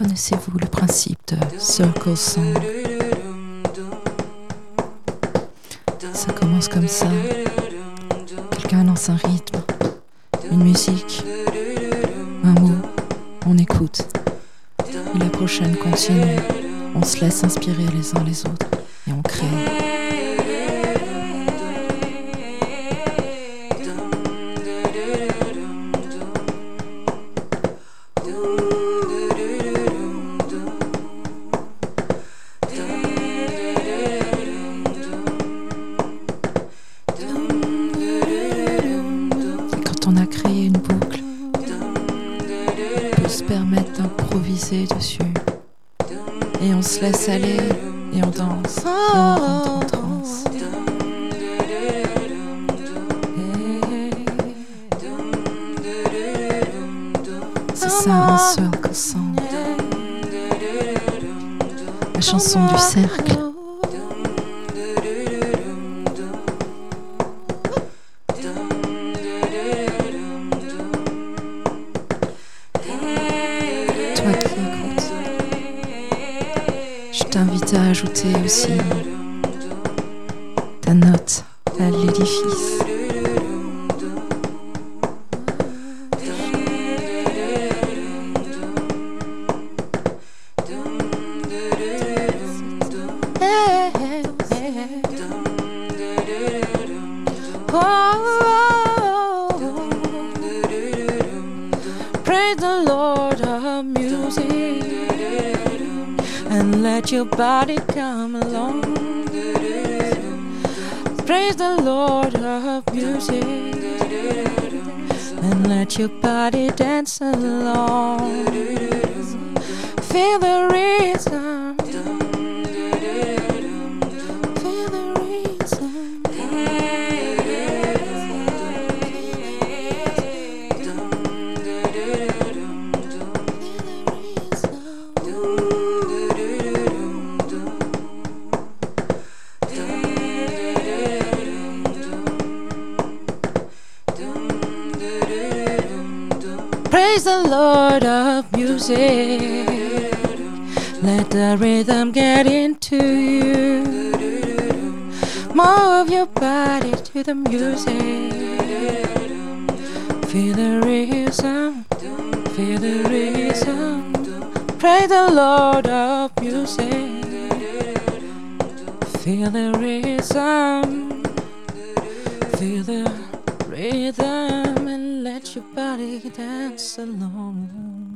Connaissez-vous le principe de Circle Song Ça commence comme ça. Quelqu'un lance un rythme, une musique, un mot, on écoute. Et la prochaine continue. On se laisse inspirer les uns les autres et on crée. on a créé une boucle pour se permettre d'improviser dessus. Et on se laisse aller et on danse. On. C'est ça un seul que. La chanson du cercle. je t'invite à ajouter aussi ta note à l'édifice. Oh, oh, oh. praise the Lord of music and let your body come along. Praise the Lord of music and let your body dance along. Feel the rhythm. Praise the Lord of music. Let the rhythm get into you. Move your body to the music. Feel the rhythm. Feel the rhythm. Praise the Lord of music. Feel the rhythm. Feel the rhythm and let your body dance alone.